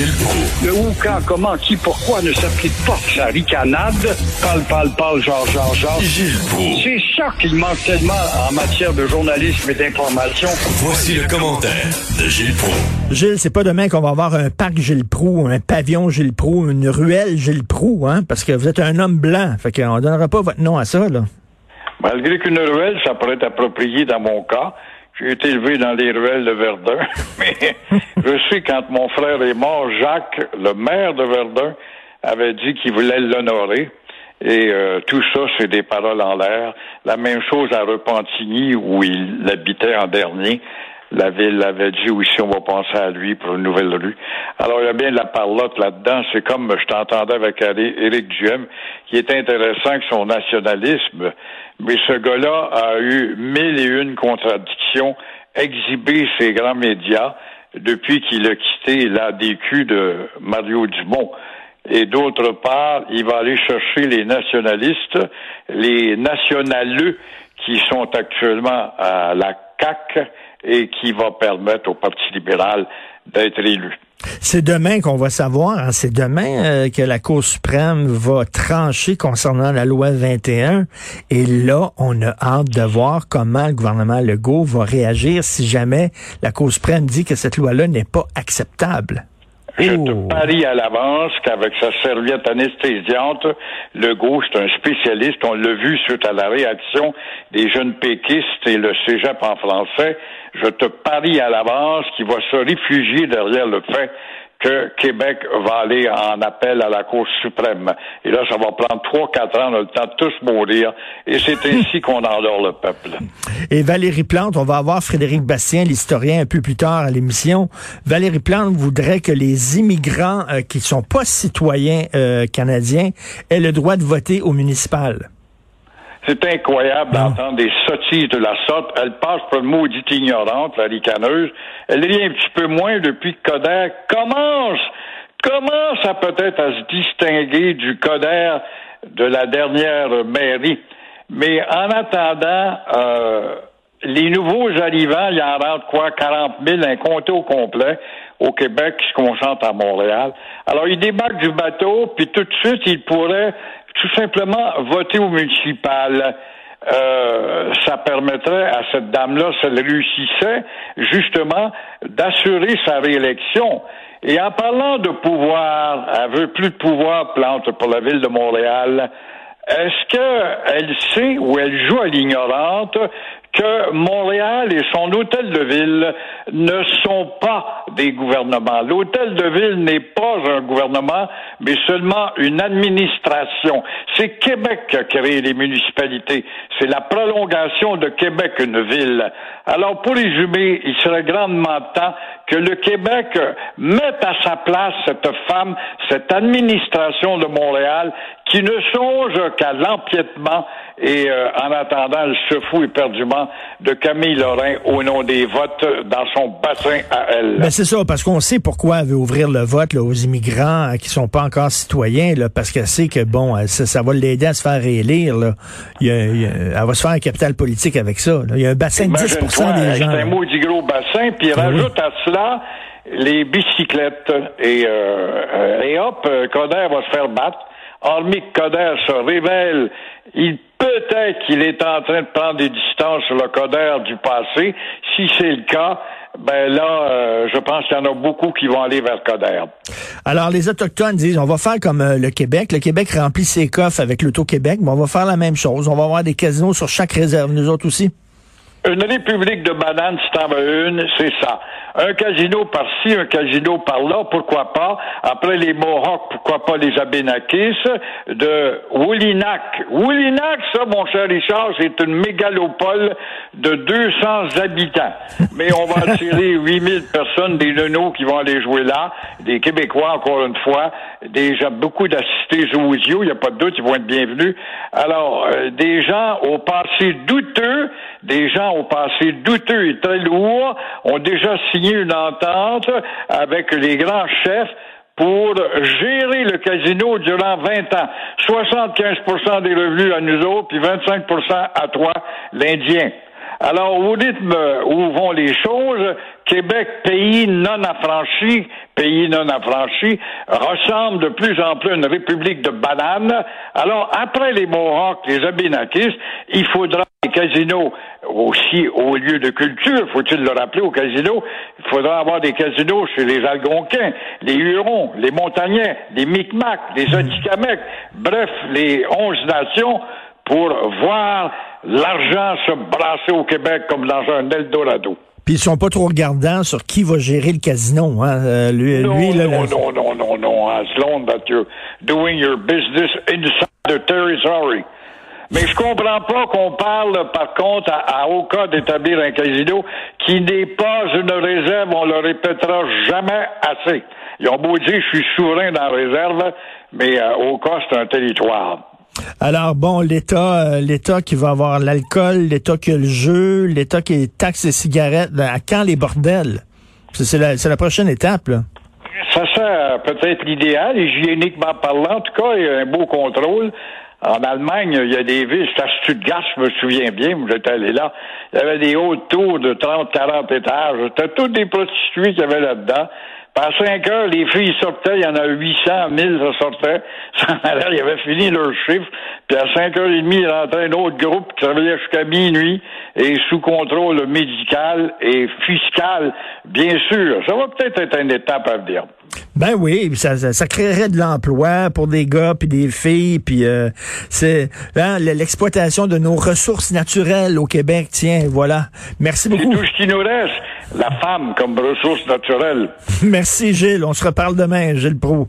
Gilles Proulx. Le où, quand, comment, qui, pourquoi ne s'applique pas? Sa ricanade. Parle, parle, parle, genre, genre, genre. Gilles Proulx. C'est ça qu'il manque tellement en matière de journalisme et d'information. Voici le commentaire de Gilles Proulx. Gilles, c'est pas demain qu'on va avoir un parc Gilles Proux, un pavillon Gilles Proux, une ruelle Gilles Proux, hein, parce que vous êtes un homme blanc. Fait qu'on donnera pas votre nom à ça, là. Malgré qu'une ruelle, ça pourrait être approprié dans mon cas. J'ai été élevé dans les ruelles de Verdun, mais je sais quand mon frère est mort, Jacques, le maire de Verdun, avait dit qu'il voulait l'honorer. Et euh, tout ça, c'est des paroles en l'air. La même chose à Repentigny, où il habitait en dernier. La ville avait dit aussi, on va penser à lui pour une nouvelle rue. Alors, il y a bien de la parlotte là-dedans. C'est comme je t'entendais avec Éric Duhem, qui est intéressant que son nationalisme. Mais ce gars-là a eu mille et une contradictions exhibées ses grands médias depuis qu'il a quitté l'ADQ de Mario Dumont. Et d'autre part, il va aller chercher les nationalistes, les nationaleux qui sont actuellement à la CAC et qui va permettre au Parti libéral d'être élu. C'est demain qu'on va savoir, hein, c'est demain euh, que la Cour suprême va trancher concernant la loi 21. Et là, on a hâte de voir comment le gouvernement Legault va réagir si jamais la Cour suprême dit que cette loi-là n'est pas acceptable. Je te parie à l'avance qu'avec sa serviette anesthésiante, Legault, c'est un spécialiste. On l'a vu suite à la réaction des jeunes péquistes et le cégep en français. Je te parie à l'avance qu'il va se réfugier derrière le fait que Québec va aller en appel à la Cour suprême. Et là, ça va prendre trois, quatre ans, on a le temps de tous mourir. Et c'est ainsi qu'on endort le peuple. Et Valérie Plante, on va avoir Frédéric Bastien, l'historien, un peu plus tard à l'émission. Valérie Plante voudrait que les immigrants euh, qui sont pas citoyens euh, canadiens aient le droit de voter au municipal. C'est incroyable d'entendre des sottises de la sorte. Elle passe pour une maudite ignorante, la ricaneuse. Elle rit un petit peu moins depuis que Coder commence, commence à peut-être à se distinguer du Coder de la dernière mairie. Mais en attendant, euh, les nouveaux arrivants, il y en rentre quoi, 40 000, un compté au complet au Québec qui se concentre à Montréal. Alors, ils débarquent du bateau, puis tout de suite, ils pourraient tout simplement voter au municipal. Euh, ça permettrait à cette dame-là, si elle réussissait, justement, d'assurer sa réélection. Et en parlant de pouvoir, elle veut plus de pouvoir, Plante, pour la ville de Montréal. Est-ce qu'elle sait ou elle joue à l'ignorante que Montréal et son hôtel de ville ne sont pas des gouvernements? L'hôtel de ville n'est pas un gouvernement, mais seulement une administration. C'est Québec qui a créé les municipalités. C'est la prolongation de Québec, une ville. Alors, pour résumer, il serait grandement temps que le Québec mette à sa place cette femme, cette administration de Montréal qui ne songe qu'à l'empiètement et euh, en attendant le fou éperdument de Camille Lorrain au nom des votes dans son bassin à elle. Ben c'est ça, parce qu'on sait pourquoi elle veut ouvrir le vote aux immigrants euh, qui sont pas encore citoyens, là, parce qu'elle sait que bon, ça, va l'aider à se faire réélire. Là. Il y a, elle va se faire un capital politique avec ça. Il y a un bassin de 10 des gens. C'est un maudit gros bassin, puis ben rajoute à cela les bicyclettes et, euh, et hop, Coder va se faire battre hormis que Coder se révèle, il peut-être qu'il est en train de prendre des distances sur le Coder du passé. Si c'est le cas, ben là, euh, je pense qu'il y en a beaucoup qui vont aller vers Coder. Alors, les Autochtones disent, on va faire comme euh, le Québec. Le Québec remplit ses coffres avec l'Auto-Québec, mais on va faire la même chose. On va avoir des casinos sur chaque réserve, nous autres aussi. Une république de bananes, si t'en veux une, c'est ça. Un casino par-ci, un casino par-là, pourquoi pas. Après les Mohawks, pourquoi pas les Abénakis. De Woolinac. Woolinac, ça, mon cher Richard, c'est une mégalopole de 200 habitants. Mais on va attirer 8000 personnes, des nonos qui vont aller jouer là, des Québécois, encore une fois, déjà beaucoup d'assistés zoosiaux, il n'y a pas de doute, ils vont être bienvenus. Alors, euh, des gens au passé douteux, des gens au passé douteux et très lourd ont déjà signé une entente avec les grands chefs pour gérer le casino durant 20 ans. 75% des revenus à nous autres, puis 25% à toi, l'Indien. Alors, au rythme où vont les choses, Québec, pays non affranchi, pays non affranchi, ressemble de plus en plus à une république de bananes. Alors, après les Mohawks, les Abénakis, il faudra casinos aussi au lieu de culture, faut-il le rappeler, au casino, il faudra avoir des casinos chez les Algonquins, les Hurons, les Montagnais, les Micmacs, les hmm. Atikamekw, bref, les onze nations pour voir l'argent se brasser au Québec comme dans un Eldorado. Puis ils sont pas trop regardants sur qui va gérer le casino, hein? Euh, lui, non, lui, non, non, non, non, non, as long that you're doing your business inside the territory. Mais je comprends pas qu'on parle, par contre, à, au cas d'établir un casino qui n'est pas une réserve, on le répétera jamais assez. Ils ont beau dire, je suis souverain dans la réserve, mais euh, au cas, c'est un territoire. Alors bon, l'État, euh, l'État qui va avoir l'alcool, l'État qui a le jeu, l'État qui taxe les cigarettes, à quand les bordels? C'est la, la prochaine étape, là. Ça sert peut-être l'idéal, hygiéniquement parlant. En tout cas, il y a un beau contrôle. En Allemagne, il y a des villes, c'est à Stuttgart, je me souviens bien, j'étais allé là. Il y avait des hautes tours de 30, 40 étages. C'était toutes des prostituées qu'il y avait là-dedans. À 5 heures, les filles sortaient, il y en a 800, 1000, ça sortait. il avait fini leur chiffre. Puis à 5 heures et demie, il rentrait un autre groupe qui travaillait jusqu'à minuit et sous contrôle médical et fiscal, bien sûr. Ça va peut-être être une étape à venir. Ben oui, ça, ça, créerait de l'emploi pour des gars puis des filles, puis euh, c'est hein, l'exploitation de nos ressources naturelles au Québec. Tiens, voilà. Merci beaucoup. C'est tout ce qui nous reste, la femme comme ressource naturelle. Merci Gilles. On se reparle demain, Gilles Pro.